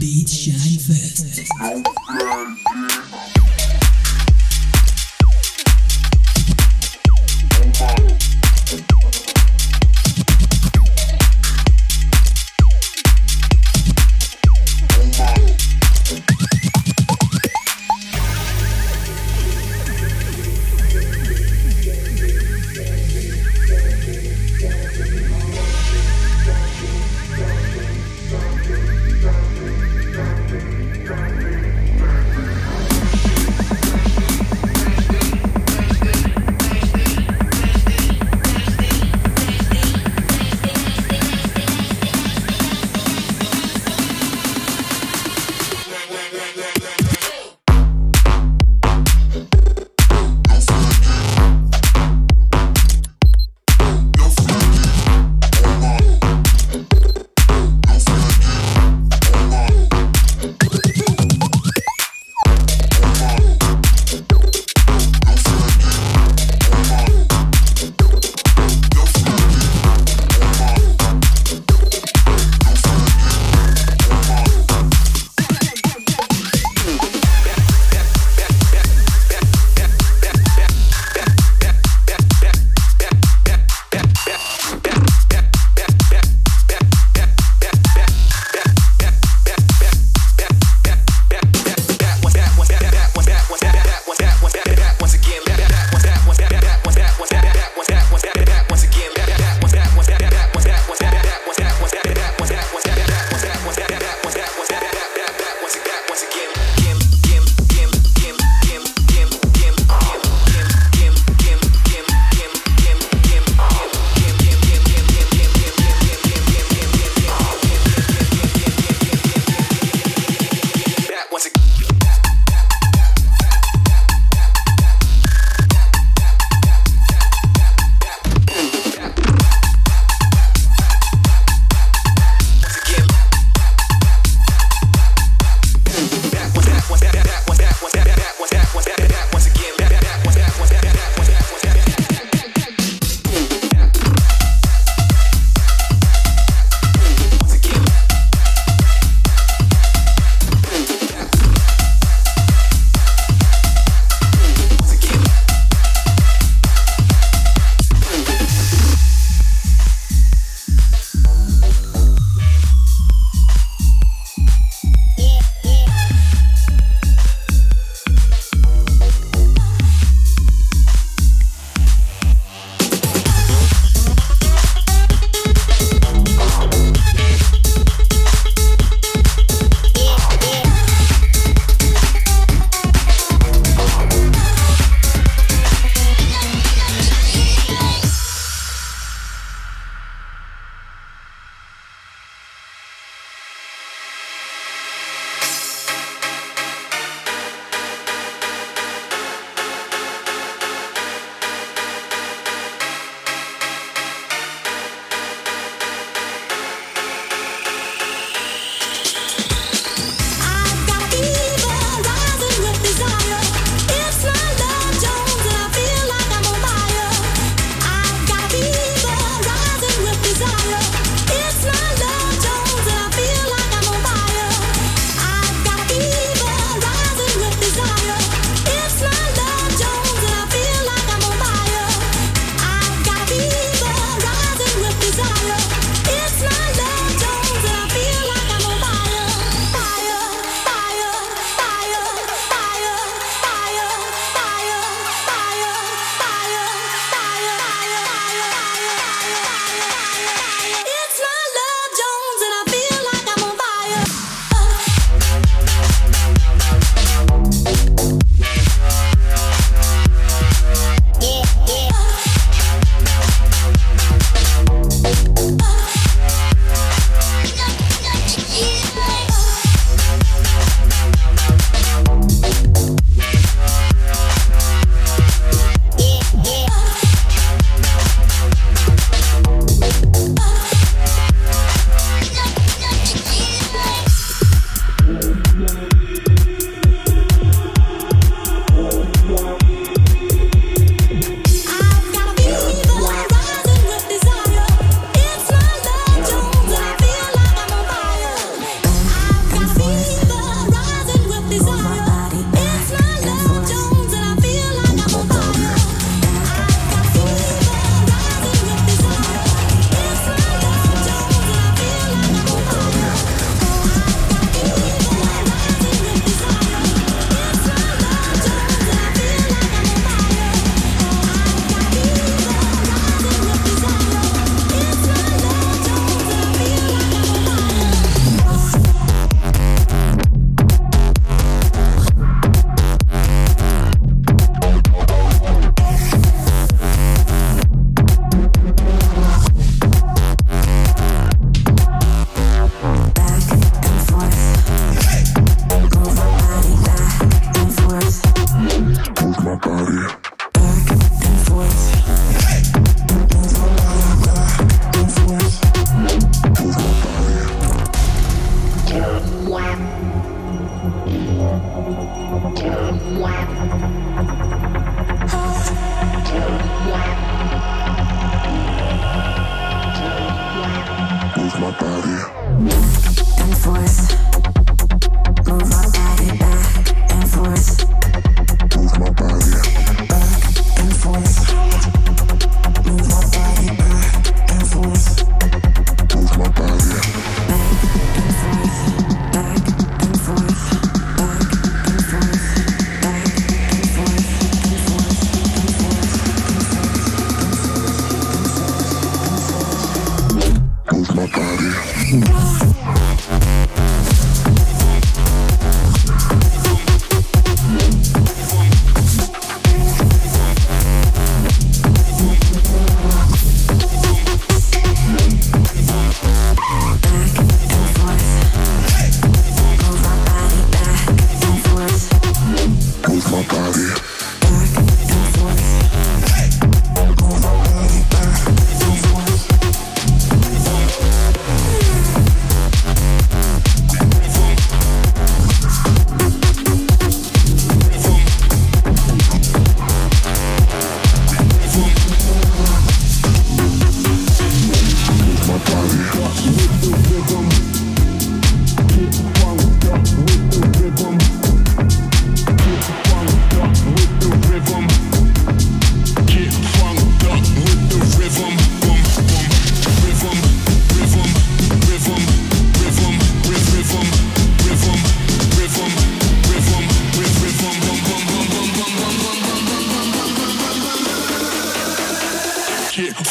Beat Shine Fest.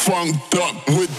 funked up with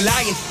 a lion.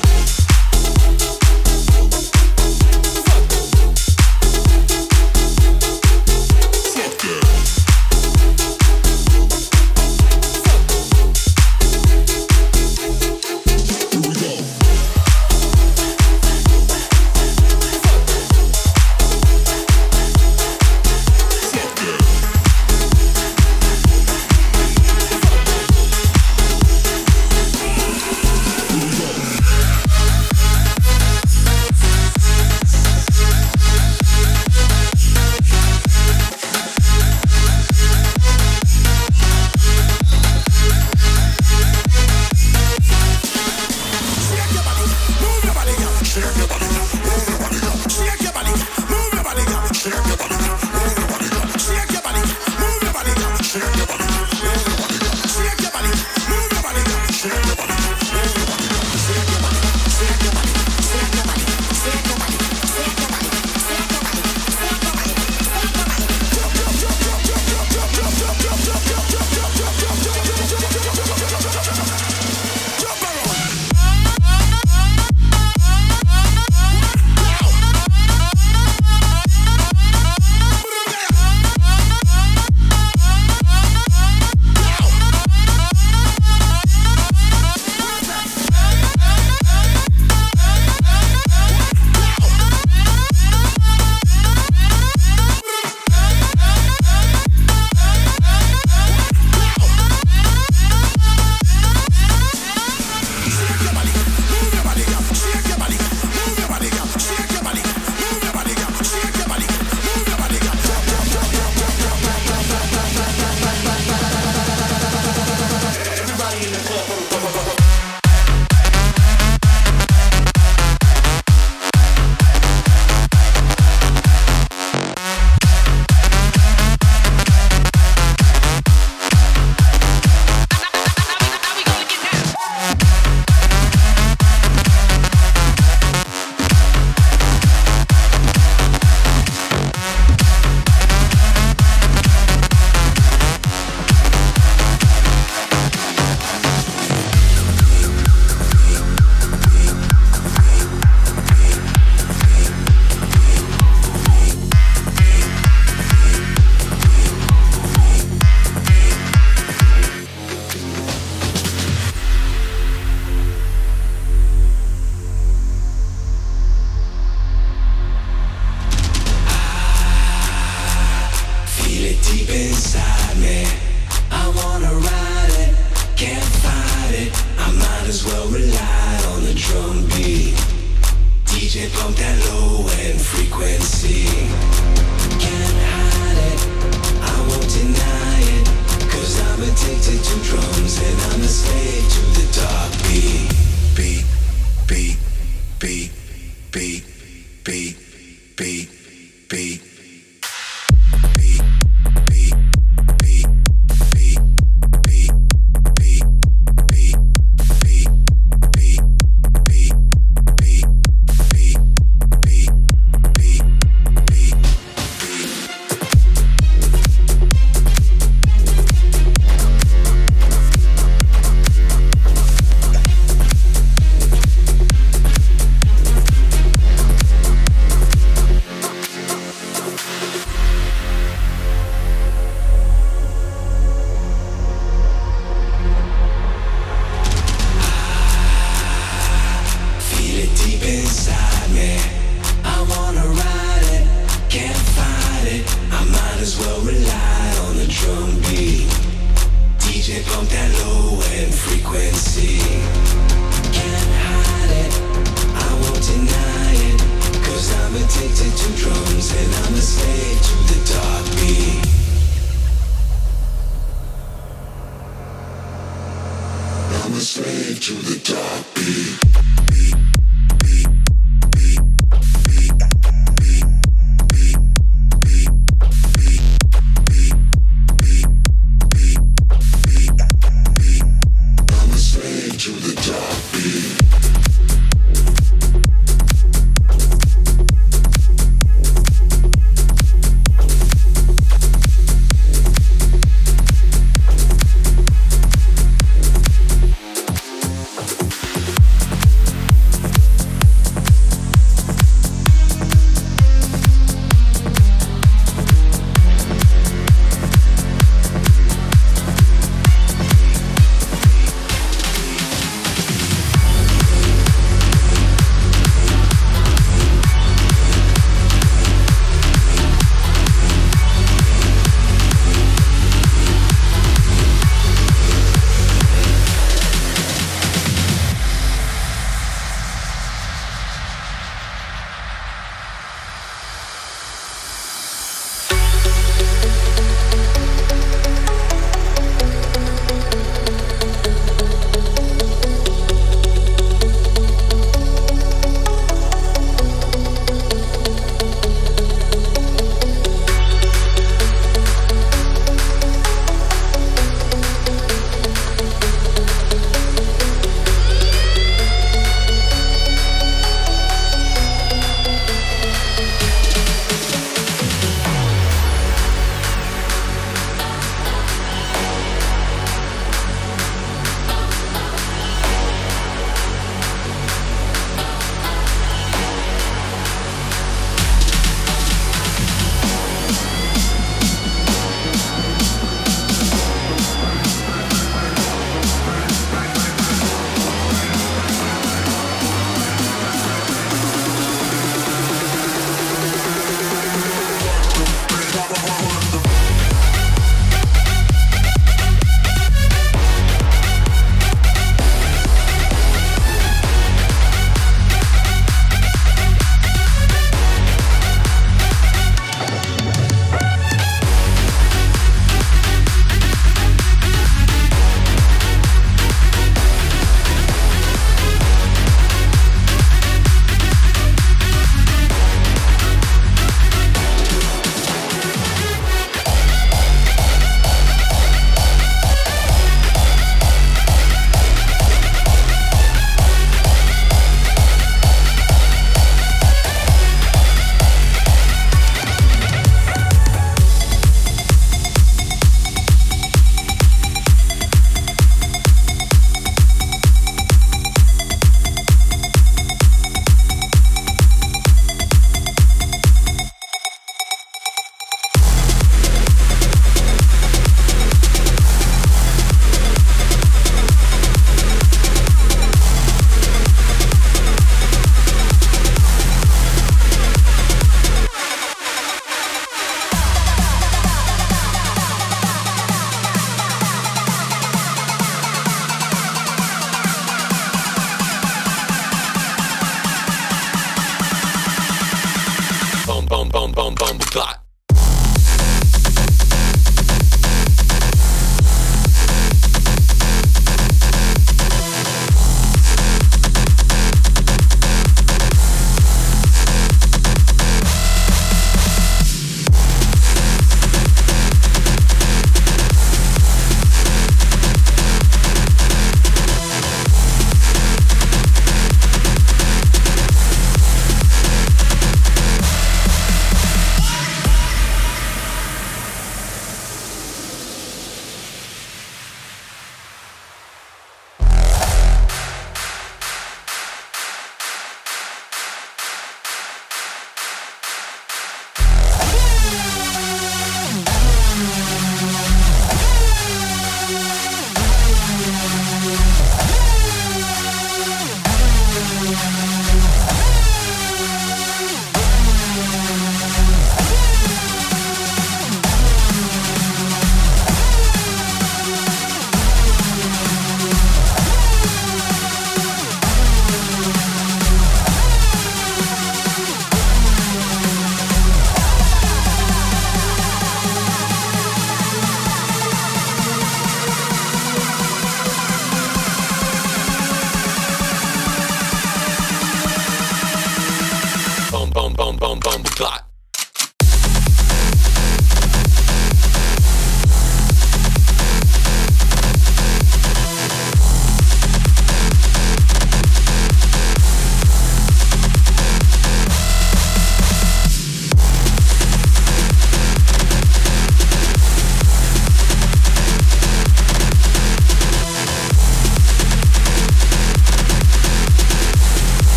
get bumped that low end frequency. Can't hide it, I won't deny it. i I'm addicted to drums and I'm a slave to the dark beat. beat.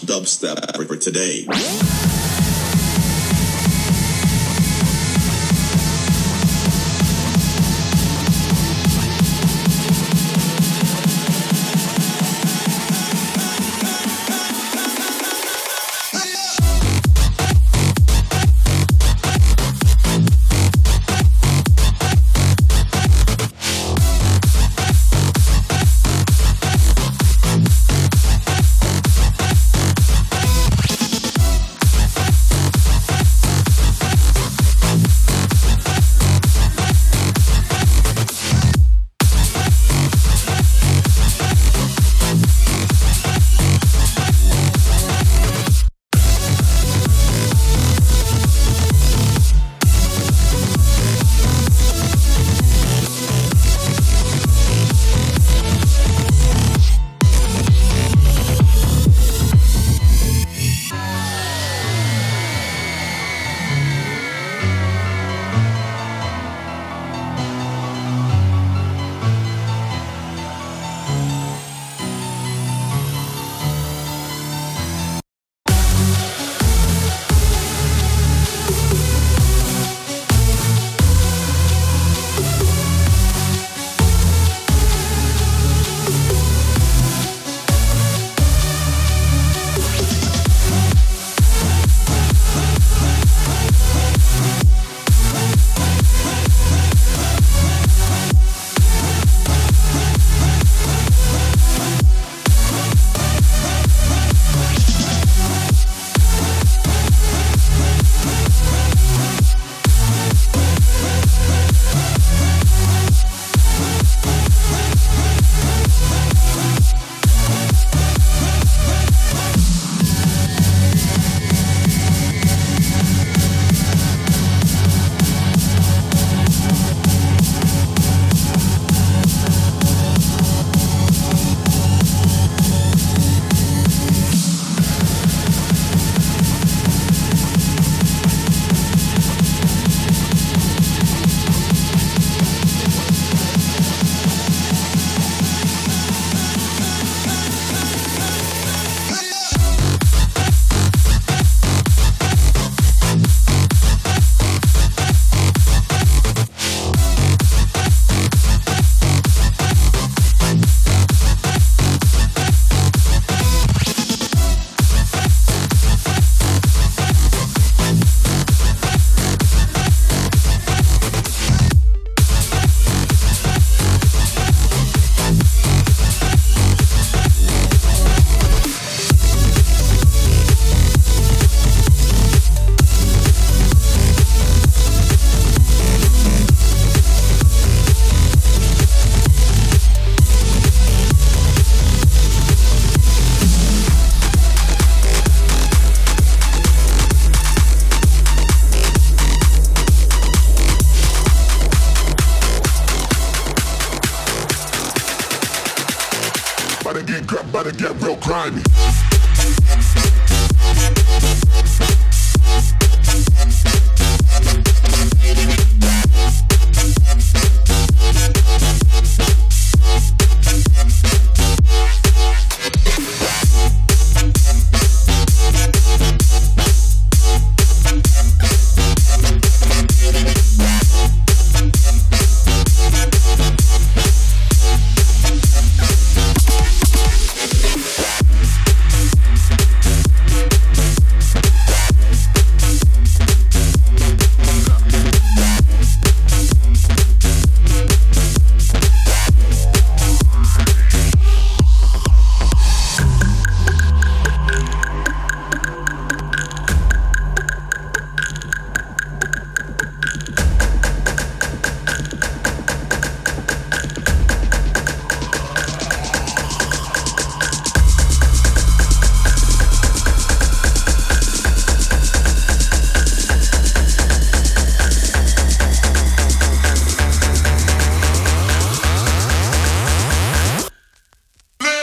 Dubstep for today.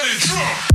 Planet Trump.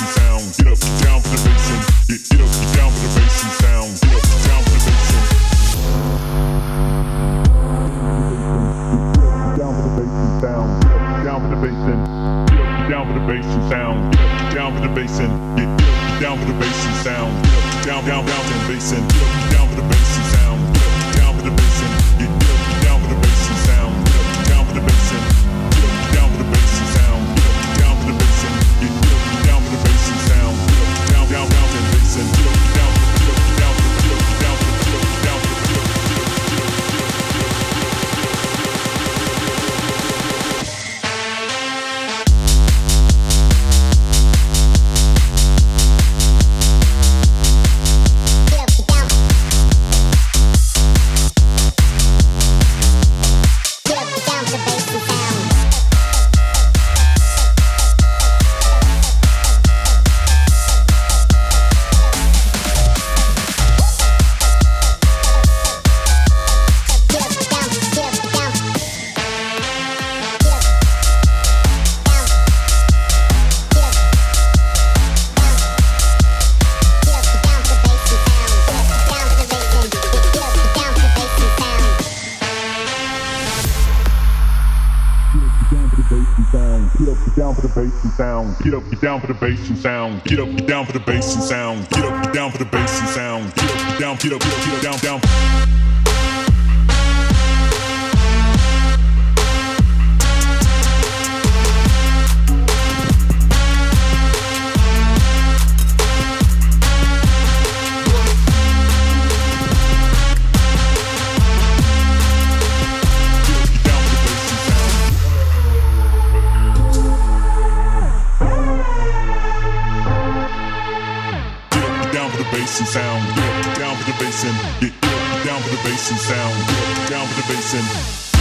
and sound. bass and sound. Get up, down for the bass and sound. Get up, down, get up, get up, get up, down, down. Legacy sound. Down for the bass.